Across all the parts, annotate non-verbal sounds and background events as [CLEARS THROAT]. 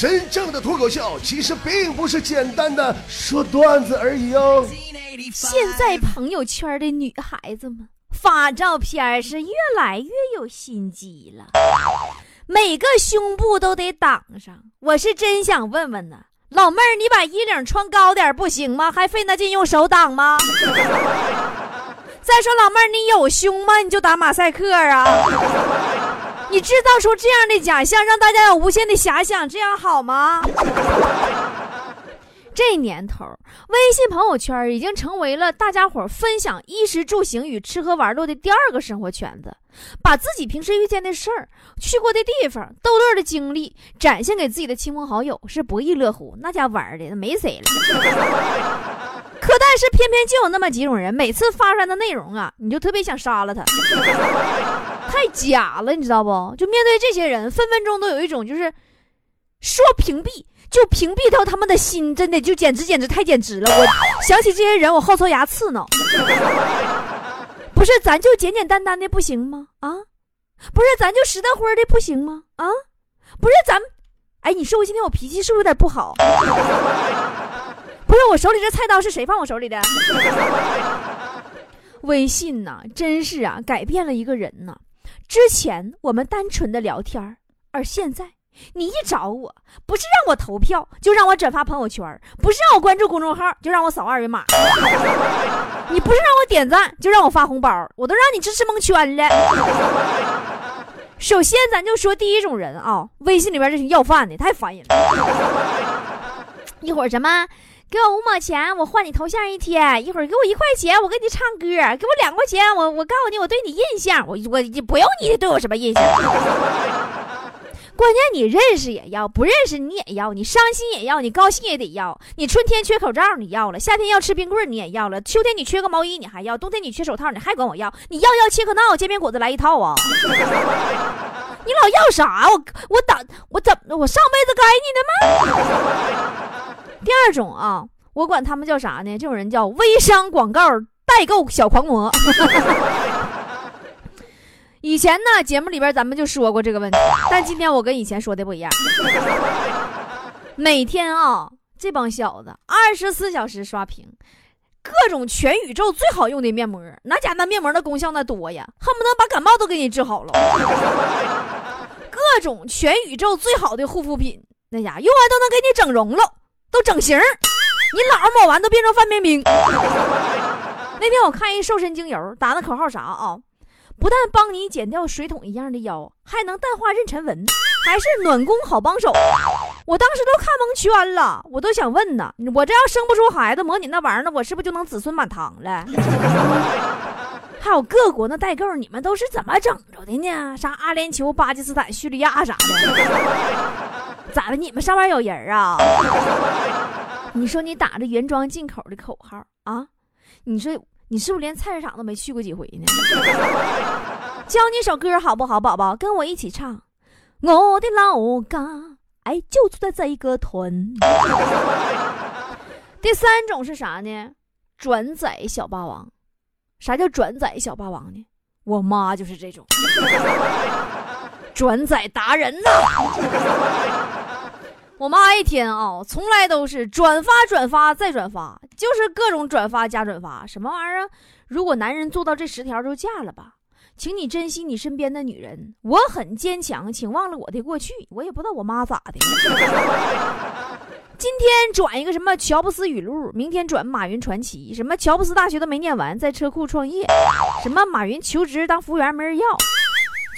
真正的脱口秀其实并不是简单的说段子而已哦。现在朋友圈的女孩子们发照片是越来越有心机了，每个胸部都得挡上。我是真想问问呢，老妹儿，你把衣领穿高点不行吗？还费那劲用手挡吗？[LAUGHS] 再说老妹儿，你有胸吗？你就打马赛克啊！你制造出这样的假象，让大家有无限的遐想，这样好吗？[LAUGHS] 这年头，微信朋友圈已经成为了大家伙分享衣食住行与吃喝玩乐的第二个生活圈子，把自己平时遇见的事儿、去过的地方、逗乐的经历展现给自己的亲朋好友，是不亦乐乎。那家玩的没谁了。[LAUGHS] 可但是偏偏就有那么几种人，每次发出来的内容啊，你就特别想杀了他，太假了，你知道不？就面对这些人，分分钟都有一种就是说屏蔽就屏蔽到他们的心，真的就简直简直太简直了。我想起这些人，我后槽牙刺挠。[LAUGHS] 不是，咱就简简单单的不行吗？啊，不是，咱就实在乎的不行吗？啊，不是，咱，哎，你说我今天我脾气是不是有点不好？不是我手里这菜刀是谁放我手里的？[LAUGHS] 微信呐，真是啊，改变了一个人呐。之前我们单纯的聊天而现在你一找我，不是让我投票，就让我转发朋友圈；不是让我关注公众号，就让我扫二维码；[LAUGHS] 你不是让我点赞，就让我发红包，我都让你支持蒙圈了。首先，咱就说第一种人啊，微信里边这群要饭的太烦人了，一会儿什么。给我五毛钱，我换你头像一天。一会儿给我一块钱，我给你唱歌。给我两块钱，我我告诉你，我对你印象，我我不用你对我什么印象。关键你认识也要，不认识你也要，你伤心也要，你高兴也得要。你春天缺口罩你要了，夏天要吃冰棍你也要了，秋天你缺个毛衣你还要，冬天你缺手套你还管我要。你要要切克闹煎饼果子来一套啊！[LAUGHS] 你老要啥？我我打我怎么我上辈子该你的吗？第二种啊，我管他们叫啥呢？这种人叫微商广告代购小狂魔。[LAUGHS] 以前呢，节目里边咱们就说过这个问题，但今天我跟以前说的不一样。每天啊，这帮小子二十四小时刷屏，各种全宇宙最好用的面膜，那家那面膜的功效那多呀，恨不得把感冒都给你治好了。各种全宇宙最好的护肤品，那家用完都能给你整容了。都整形，你老抹完都变成范冰冰。那天我看一瘦身精油，打的口号啥啊？不但帮你减掉水桶一样的腰，还能淡化妊娠纹，还是暖宫好帮手。我当时都看蒙圈了，我都想问呢，我这要生不出孩子，抹你那玩意儿，那我是不是就能子孙满堂了？还有各国那代购，你们都是怎么整着的呢？啥阿联酋、巴基斯坦、叙利亚啥的？咋的？你们上班有人啊？[LAUGHS] 你说你打着原装进口的口号啊？你说你是不是连菜市场都没去过几回呢？[LAUGHS] 教你首歌好不好，宝宝？跟我一起唱。我的老家，哎，就住在这一个屯。[LAUGHS] 第三种是啥呢？转载小霸王。啥叫转载小霸王呢？我妈就是这种转载达人呐。妈一天啊，从来都是转发、转发再转发，就是各种转发加转发，什么玩意儿？如果男人做到这十条，就嫁了吧，请你珍惜你身边的女人。我很坚强，请忘了我的过去。我也不知道我妈咋的。今天转一个什么乔布斯语录，明天转马云传奇，什么乔布斯大学都没念完，在车库创业，什么马云求职当服务员没人要，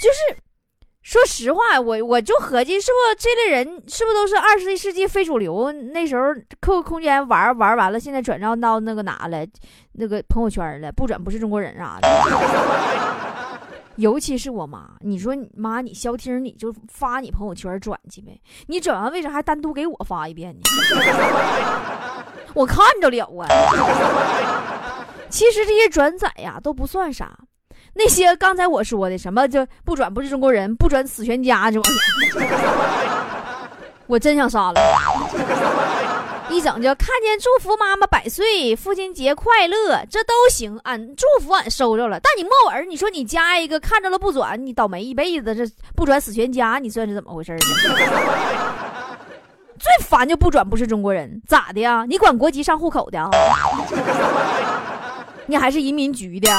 就是。说实话，我我就合计，是不是这类人是不是都是二十一世纪非主流？那时候 QQ 空间玩玩完了，现在转账到那个哪了？那个朋友圈了，不转不是中国人啥的。[LAUGHS] 尤其是我妈，你说妈，你消停，你就发你朋友圈转去呗。你转完为啥还单独给我发一遍呢？[LAUGHS] 我看着了啊。[LAUGHS] 其实这些转载呀都不算啥。那些刚才我说的什么就不转不是中国人，不转死全家就，我真想杀了。一整就看见祝福妈妈百岁，父亲节快乐，这都行，俺祝福俺收着了。但你莫文，你说你加一个看着了不转，你倒霉一辈子，这不转死全家，你算是怎么回事呢？最烦就不转不是中国人，咋的呀？你管国籍上户口的啊？你还是移民局的？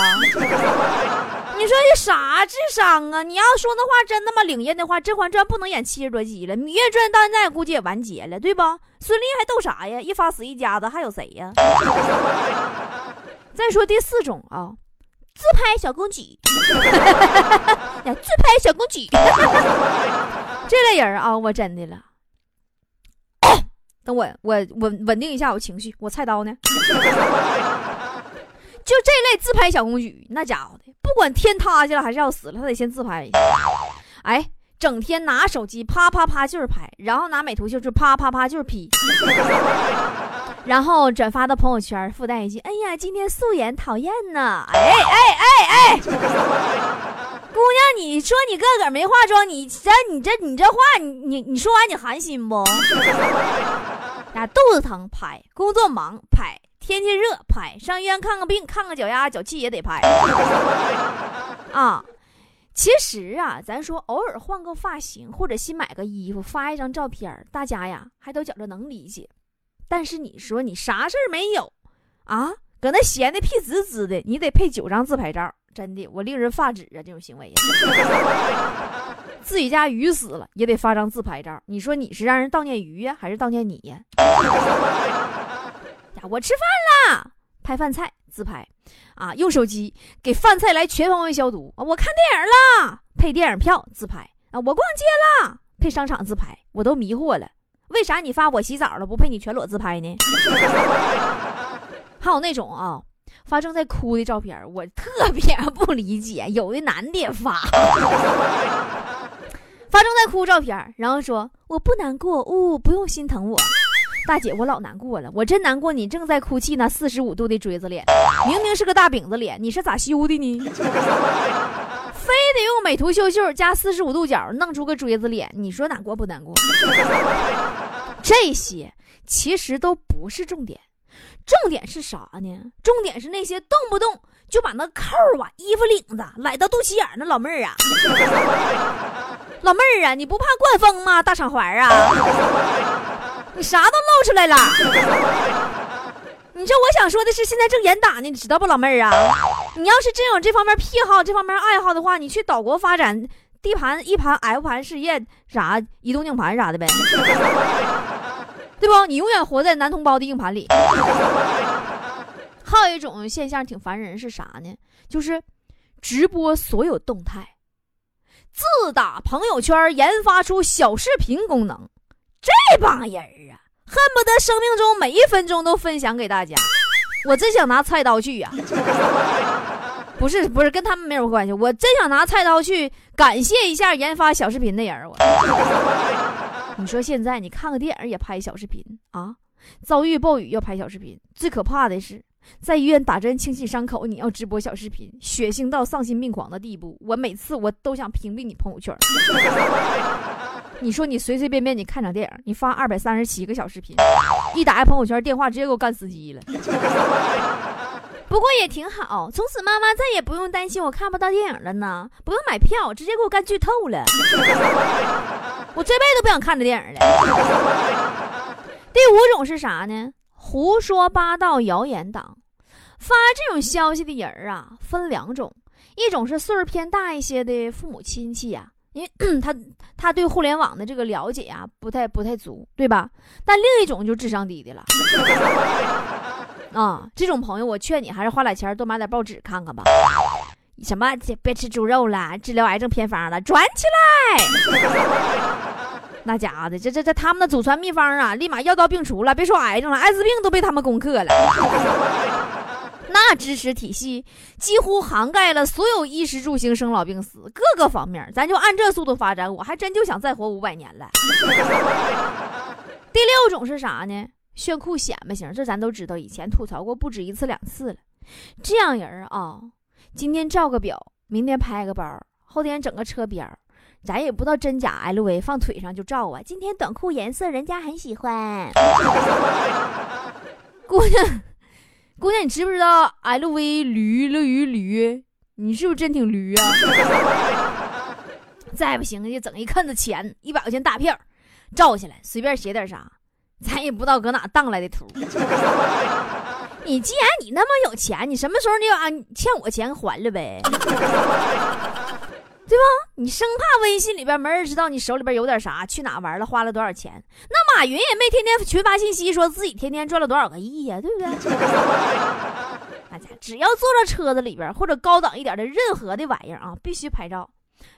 你说你啥智商啊？你要说那话真那么灵验的话，《甄嬛传》不能演七十多集了，《芈月传》到现在估计也完结了，对不？孙俪还斗啥呀？一发死一家子，还有谁呀？[LAUGHS] 再说第四种啊，自拍小公举，[LAUGHS] 自拍小公举，[LAUGHS] 这类人啊，我真的了。[COUGHS] 等我我稳稳定一下我情绪，我菜刀呢？就这类自拍小公举，那家伙的，不管天塌下来还是要死了，他得先自拍一下。哎，整天拿手机啪啪啪就是拍，然后拿美图秀秀啪啪啪就是 P，[LAUGHS] 然后转发到朋友圈，附带一句：“哎呀，今天素颜讨厌呢。”哎哎哎哎，姑娘，你说你个个没化妆，你这你这你这话，你你你说完你寒心不？[LAUGHS] 呀，肚子疼拍，工作忙拍。天气热拍，上医院看个病，看个脚丫脚气也得拍 [LAUGHS] 啊。其实啊，咱说偶尔换个发型或者新买个衣服，发一张照片，大家呀还都觉着能理解。但是你说你啥事儿没有啊，搁那闲的屁滋滋的，你得配九张自拍照，真的我令人发指啊！这种行为，[LAUGHS] 自己家鱼死了也得发张自拍照，你说你是让人悼念鱼呀，还是悼念你呀？[LAUGHS] 我吃饭了，拍饭菜自拍，啊，用手机给饭菜来全方位消毒啊！我看电影了，配电影票自拍啊！我逛街了，配商场自拍，我都迷惑了，为啥你发我洗澡了不配你全裸自拍呢？还有那种啊，发正在哭的照片，我特别不理解，有的男的发，发正在哭照片，然后说我不难过，呜，不用心疼我。大姐，我老难过了，我真难过。你正在哭泣呢，四十五度的锥子脸，明明是个大饼子脸，你是咋修的呢？[LAUGHS] 非得用美图秀秀加四十五度角弄出个锥子脸，你说难过不难过？[LAUGHS] 这些其实都不是重点，重点是啥呢？重点是那些动不动就把那扣啊、衣服领子揽到肚脐眼那老妹儿啊！[LAUGHS] 老妹儿啊，你不怕灌风吗？大厂环啊！你啥都露出来了，你这我想说的是，现在正严打呢，你知道不，老妹儿啊？你要是真有这方面癖好、这方面爱好的话，你去岛国发展，D 盘、E 盘、F 盘事业啥，移动硬盘啥的呗，对不？你永远活在男同胞的硬盘里。还有一种现象挺烦人，是啥呢？就是直播所有动态，自打朋友圈研发出小视频功能。这帮人啊，恨不得生命中每一分钟都分享给大家。我真想拿菜刀去呀！[LAUGHS] 不是不是，跟他们没有关系。我真想拿菜刀去感谢一下研发小视频的人。我，[LAUGHS] 你说现在你看个电影也拍小视频啊？遭遇暴雨要拍小视频，最可怕的是在医院打针清洗伤口，你要直播小视频，血腥到丧心病狂的地步。我每次我都想屏蔽你朋友圈。你说你随随便便你看场电影，你发二百三十七个小视频，一打开朋友圈，电话直接给我干司机了。[LAUGHS] 不过也挺好，从此妈妈再也不用担心我看不到电影了呢，不用买票，直接给我干剧透了。[LAUGHS] 我这辈子都不想看这电影了。第五种是啥呢？胡说八道谣言党，发这种消息的人啊，分两种，一种是岁数偏大一些的父母亲戚呀。因为 [CLEARS THROAT] 他他对互联网的这个了解呀，不太不太足，对吧？但另一种就智商低的了，[LAUGHS] 啊，这种朋友我劝你还是花点钱多买点报纸看看吧。什么别吃猪肉了，治疗癌症偏方了，转起来！[LAUGHS] 那家伙的，这这这他们的祖传秘方啊，立马药到病除了，别说癌症了，艾滋病都被他们攻克了。那知识体系几乎涵盖了所有衣食住行、生老病死各个方面，咱就按这速度发展，我还真就想再活五百年了。第六种是啥呢？炫酷显摆型，这咱都知道，以前吐槽过不止一次两次了。这样人啊，今天照个表，明天拍个包，后天整个车标，咱也不知道真假，LV 放腿上就照啊。今天短裤颜色人家很喜欢，[LAUGHS] 姑娘。姑娘，你知不知道 LV 驴了鱼驴？你是不是真挺驴啊？[LAUGHS] 再不行就整一坑子钱，一百块钱大票，照下来随便写点啥，咱也不知道搁哪当来的图。[LAUGHS] 你既然你那么有钱，你什么时候你把欠我钱还了呗？[LAUGHS] 对吧？你生怕微信里边没人知道你手里边有点啥，去哪玩了，花了多少钱？那马云也没天天群发信息说自己天天赚了多少个亿呀，对不对？[LAUGHS] 大家只要坐到车子里边或者高档一点的任何的玩意儿啊，必须拍照。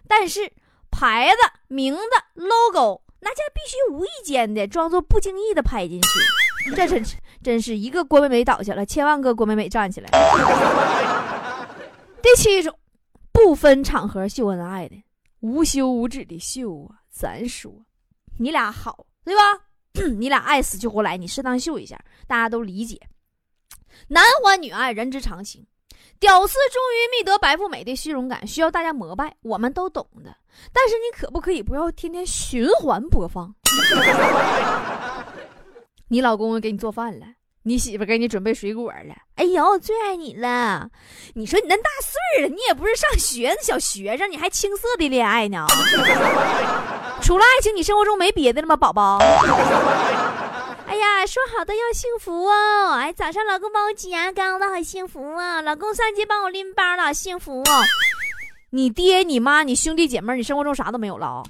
但是牌子、名字、logo，那家必须无意间的装作不经意的拍进去。这真是真是一个郭美美倒下了，千万个郭美美站起来。[LAUGHS] 第七种。不分场合秀恩爱的，无休无止的秀啊！咱说，你俩好对吧？[CLEARS THROAT] 你俩爱死去活来，你适当秀一下，大家都理解。男欢女爱，人之常情。屌丝终于觅得白富美的虚荣感，需要大家膜拜，我们都懂的。但是你可不可以不要天天循环播放？[LAUGHS] 你老公给你做饭了。你媳妇给你准备水果了，哎呦，最爱你了！你说你那大岁了，你也不是上学的小学生，你还青涩的恋爱呢？[LAUGHS] 除了爱情，你生活中没别的了吗，宝宝？[LAUGHS] 哎呀，说好的要幸福哦！哎，早上老公帮我挤牙膏的好幸福啊！老公上街帮我拎包了，幸福哦！你爹、你妈、你兄弟姐妹，你生活中啥都没有了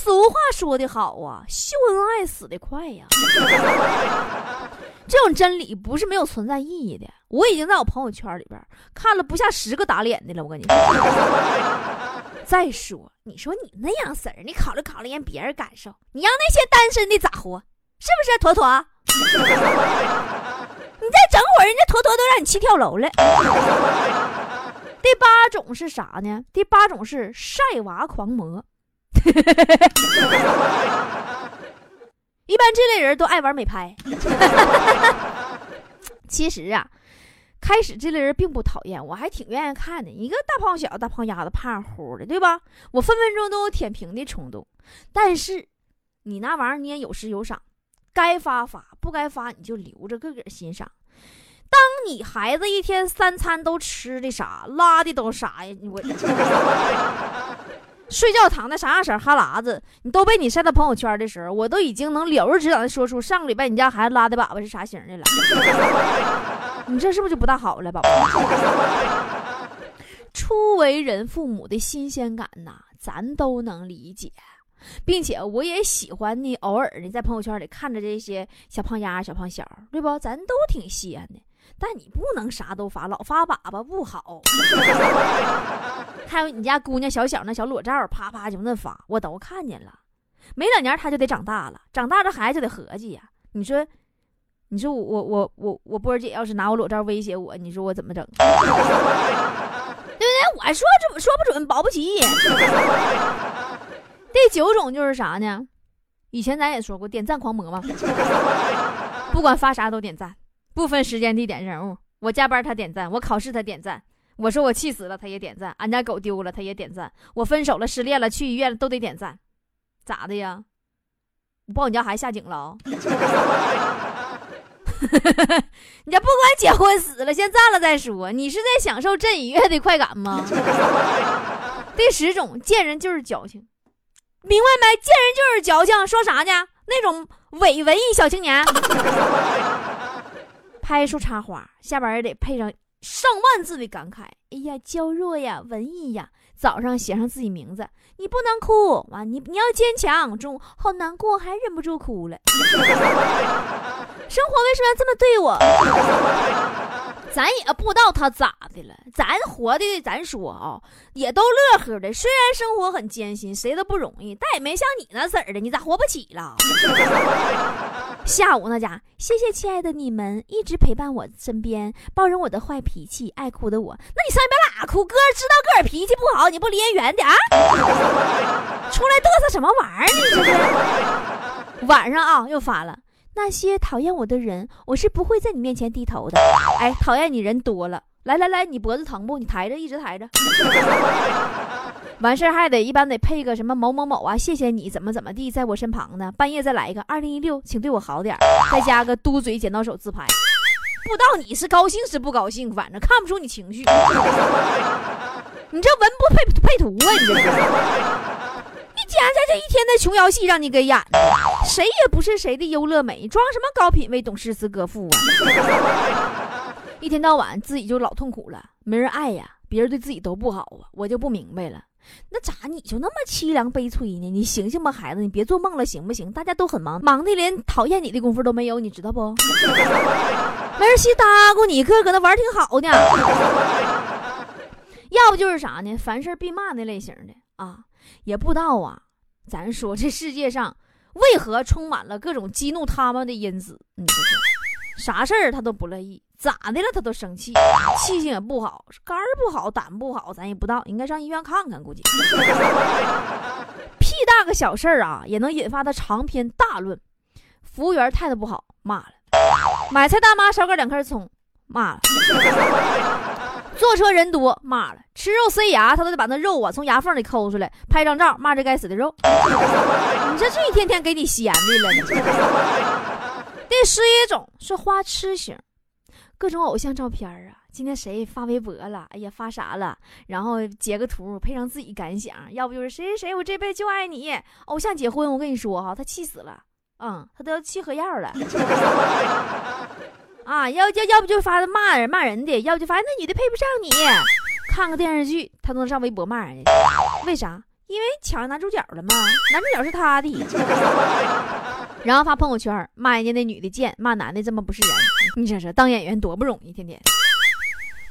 俗话说得好啊，秀恩爱死得快呀！[LAUGHS] 这种真理不是没有存在意义的。我已经在我朋友圈里边看了不下十个打脸的了。我跟你说，[LAUGHS] 再说你说你那样式儿，你考虑考虑人别人感受，你让那些单身的咋活？是不是？坨坨，[LAUGHS] 你再整会儿，人家坨坨都让你气跳楼了。第八种是啥呢？第八种是晒娃狂魔。[LAUGHS] 一般这类人都爱玩美拍。[LAUGHS] 其实啊，开始这类人并不讨厌，我还挺愿意看的。一个大胖小子、大胖丫子、胖乎的，对吧？我分分钟都有舔屏的冲动。但是你那玩意儿你也有时有赏，该发发，不该发你就留着个个欣赏。当你孩子一天三餐都吃的啥，拉的都啥呀？我。睡觉躺的啥样式哈喇子，你都被你晒到朋友圈的时候，我都已经能了如指掌的说出上个礼拜你家孩子拉的粑粑是啥型的了。[LAUGHS] 你这是不是就不大好了，宝宝？初为人父母的新鲜感呐，咱都能理解，并且我也喜欢你偶尔的在朋友圈里看着这些小胖丫、小胖小，对不？咱都挺稀罕的。但你不能啥都发，老发粑粑不好。还有你家姑娘小小那小裸照，啪啪就那发，我都看见了。没两年她就得长大了，长大这孩子就得合计呀。你说，你说我我我我我波儿姐要是拿我裸照威胁我，你说我怎么整？对不对？我说准说不准，保不齐。[LAUGHS] 第九种就是啥呢？以前咱也说过，点赞狂魔嘛，不管发啥都点赞。不分时间、地点、人物，我加班他点赞，我考试他点赞，我说我气死了他也点赞，俺家狗丢了他也点赞，我分手了、失恋了、去医院了都得点赞，咋的呀？我抱你家孩子下井了？[LAUGHS] 你这不管结婚死了，先赞了再说。你是在享受朕愉悦的快感吗？[LAUGHS] 第十种，见人就是矫情，明白没？见人就是矫情，说啥呢？那种伪文艺小青年。[LAUGHS] 拍一束插花，下边也得配上上万字的感慨。哎呀，娇弱呀，文艺呀。早上写上自己名字，你不能哭，完你你要坚强。中午好难过，还忍不住哭了。[LAUGHS] 生活为什么要这么对我？[LAUGHS] 咱也不知道他咋的了，咱活的，咱说啊，也都乐呵的。虽然生活很艰辛，谁都不容易，但也没像你那色儿的，你咋活不起了？[LAUGHS] 下午那家，谢谢亲爱的你们一直陪伴我身边，包容我的坏脾气、爱哭的我。那你上一边哪哭？哥知道个儿脾气不好，你不离人远点啊？出来嘚瑟什么玩意儿？你这是？晚上啊，又发了。那些讨厌我的人，我是不会在你面前低头的。哎，讨厌你人多了，来来来，你脖子疼不？你抬着，一直抬着。完事儿还得一般得配个什么某某某啊，谢谢你怎么怎么地，在我身旁呢。半夜再来一个二零一六，请对我好点再加个嘟嘴剪刀手自拍。不知道你是高兴是不高兴，反正看不出你情绪。[LAUGHS] 你这文不配配图啊？你这是。你家这这一天的琼瑶戏让你给演的，谁也不是谁的优乐美，装什么高品位懂诗词歌赋啊！[LAUGHS] 一天到晚自己就老痛苦了，没人爱呀，别人对自己都不好啊，我就不明白了。那咋你就那么凄凉悲催呢？你醒醒吧，孩子，你别做梦了，行不行？大家都很忙，忙的连讨厌你的功夫都没有，你知道不？[LAUGHS] 没人稀搭咕你，搁搁那玩挺好呢。[LAUGHS] 要不就是啥呢？凡事必骂那类型的啊，也不知道啊。咱说这世界上为何充满了各种激怒他们的因子？你说，啥事儿他都不乐意。咋的了？他都生气，气性也不好，肝儿不好，胆不好，咱也不知道，应该上医院看看。估计 [LAUGHS] 屁大个小事儿啊，也能引发他长篇大论。服务员态度不好，骂了；买菜大妈少给两颗葱，骂了；坐车人多，骂了；吃肉塞牙，他都得把那肉啊从牙缝里抠出来，拍张照，骂这该死的肉。[LAUGHS] 你说这一天天给你闲的了。第十 [LAUGHS] 一种是花痴型。各种偶像照片啊，今天谁发微博了？哎呀，发啥了？然后截个图，配上自己感想，要不就是谁谁谁，我这辈子就爱你。偶像结婚，我跟你说哈，他气死了，嗯，他都要气喝药了。[LAUGHS] 啊，要要要不就发骂人骂人的，要不就发那女的配不上你。看个电视剧，他都能上微博骂人家，为啥？因为抢男主角了嘛，男主角是他的。然后发朋友圈骂人家那女的贱，骂男的这么不是人。你说说，当演员多不容易，天天。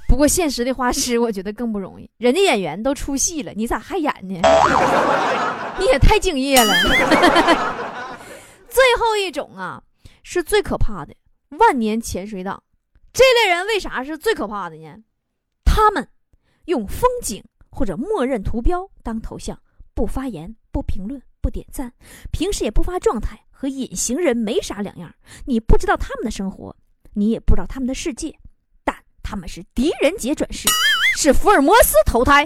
不过现实的花痴，我觉得更不容易。人家演员都出戏了，你咋还演呢？[LAUGHS] 你也太敬业了。[LAUGHS] 最后一种啊，是最可怕的万年潜水党。这类人为啥是最可怕的呢？他们用风景或者默认图标当头像，不发言、不评论、不点赞，平时也不发状态。和隐形人没啥两样，你不知道他们的生活，你也不知道他们的世界，但他们是狄仁杰转世，是福尔摩斯投胎。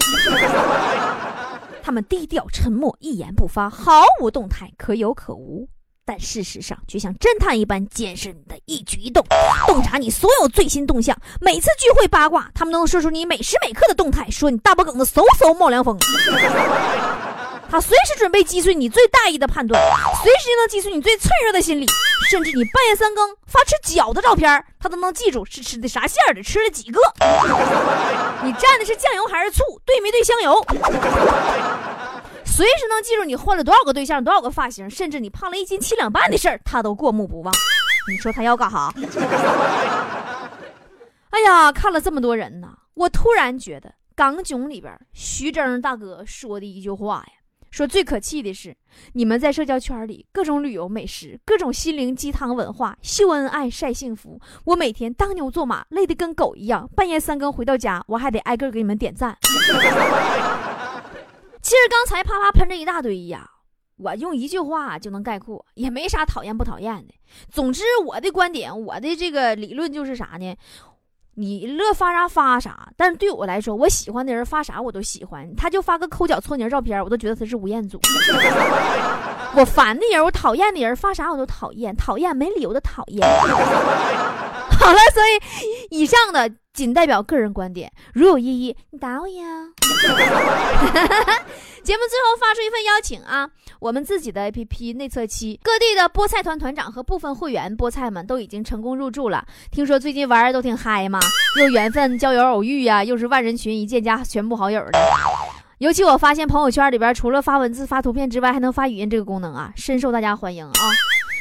他们低调沉默，一言不发，毫无动态，可有可无，但事实上却像侦探一般监视你的一举一动，洞察你所有最新动向。每次聚会八卦，他们都能说出你每时每刻的动态，说你大脖梗子嗖嗖冒凉风。他随时准备击碎你最大意的判断，随时能击碎你最脆弱的心理，甚至你半夜三更发吃饺子照片，他都能记住是吃的啥馅儿的，吃了几个。[LAUGHS] 你蘸的是酱油还是醋？兑没兑香油？[LAUGHS] 随时能记住你换了多少个对象，多少个发型，甚至你胖了一斤七两半的事儿，他都过目不忘。你说他要干哈？[LAUGHS] 哎呀，看了这么多人呢，我突然觉得《港囧》里边徐峥大哥说的一句话呀。说最可气的是，你们在社交圈里各种旅游美食，各种心灵鸡汤文化，秀恩爱晒幸福。我每天当牛做马，累得跟狗一样，半夜三更回到家，我还得挨个给你们点赞。[LAUGHS] 其实刚才啪啪喷这一大堆呀，我用一句话就能概括，也没啥讨厌不讨厌的。总之，我的观点，我的这个理论就是啥呢？你乐发啥发啥，但是对我来说，我喜欢的人发啥我都喜欢。他就发个抠脚搓泥照片，我都觉得他是吴彦祖。[LAUGHS] 我烦的人，我讨厌的人发啥我都讨厌，讨厌没理由的讨厌。[LAUGHS] 好了，所以以上的仅代表个人观点，如有异议，你打我呀。[LAUGHS] 节目最后发出一份邀请啊，我们自己的 APP 内测期，各地的菠菜团团长和部分会员菠菜们都已经成功入驻了。听说最近玩的都挺嗨嘛，又缘分交友偶遇呀，又是万人群一键加全部好友的。尤其我发现朋友圈里边除了发文字、发图片之外，还能发语音这个功能啊，深受大家欢迎啊。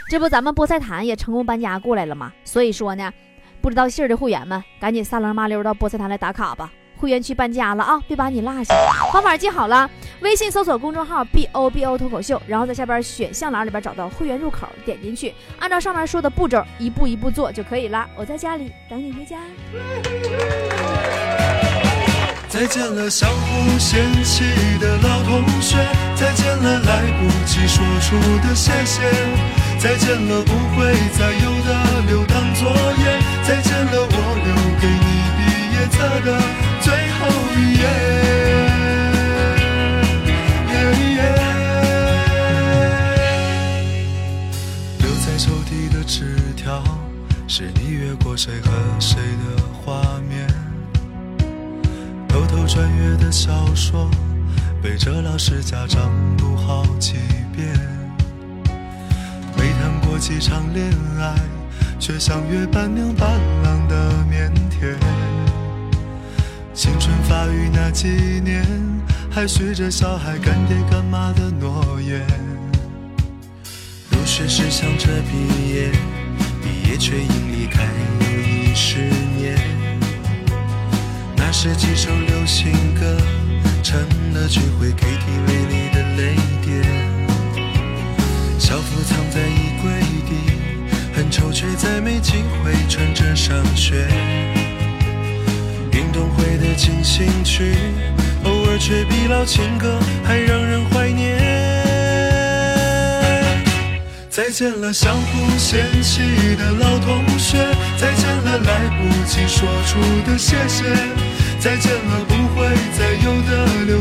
这不，咱们菠菜坛也成功搬家过来了嘛，所以说呢，不知道信儿的会员们，赶紧撒楞麻溜到菠菜坛来打卡吧。会员区搬家了啊，别把你落下。方法记好了，微信搜索公众号 B O B O 脱口秀，然后在下边选项栏里边找到会员入口，点进去，按照上面说的步骤一步一步做就可以了。我在家里等你回家。再见了，相互嫌弃的老同学，再见了，来不及说出的谢谢，再见了，不会再有的留堂作业，再见了，我册的。最后一页，留在抽屉的纸条，是你越过谁和谁的画面。偷偷穿越的小说，背着老师家长读好几遍。没谈过几场恋爱，却像约伴娘伴郎的腼腆。青春发育那几年，还许着小孩干爹干妈的诺言。入学时想着毕业，毕业却因离开又已十年。那时几首流行歌，成了聚会 KTV 里的泪点。校服藏在衣柜底，很丑却再没机会穿着上学。运动会的进行曲，偶尔却比老情歌还让人怀念。再见了相互嫌弃的老同学，再见了来不及说出的谢谢，再见了不会再有的留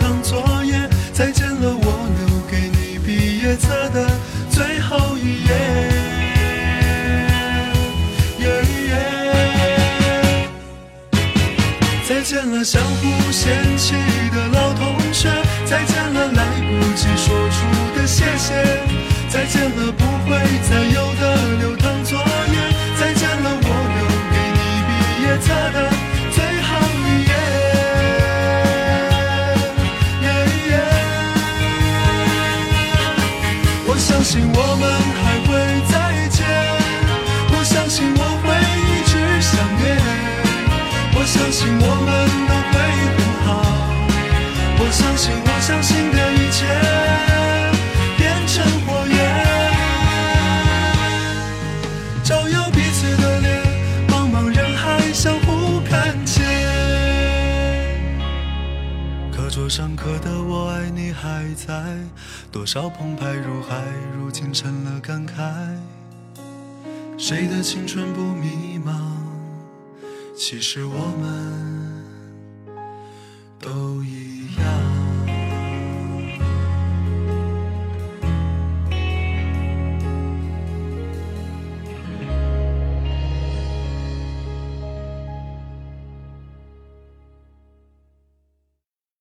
信我相信的一切变成火焰，照耀彼此的脸，茫茫人海相互看见。课桌上刻的我爱你还在，多少澎湃如海，如今成了感慨。谁的青春不迷茫？其实我们都一样。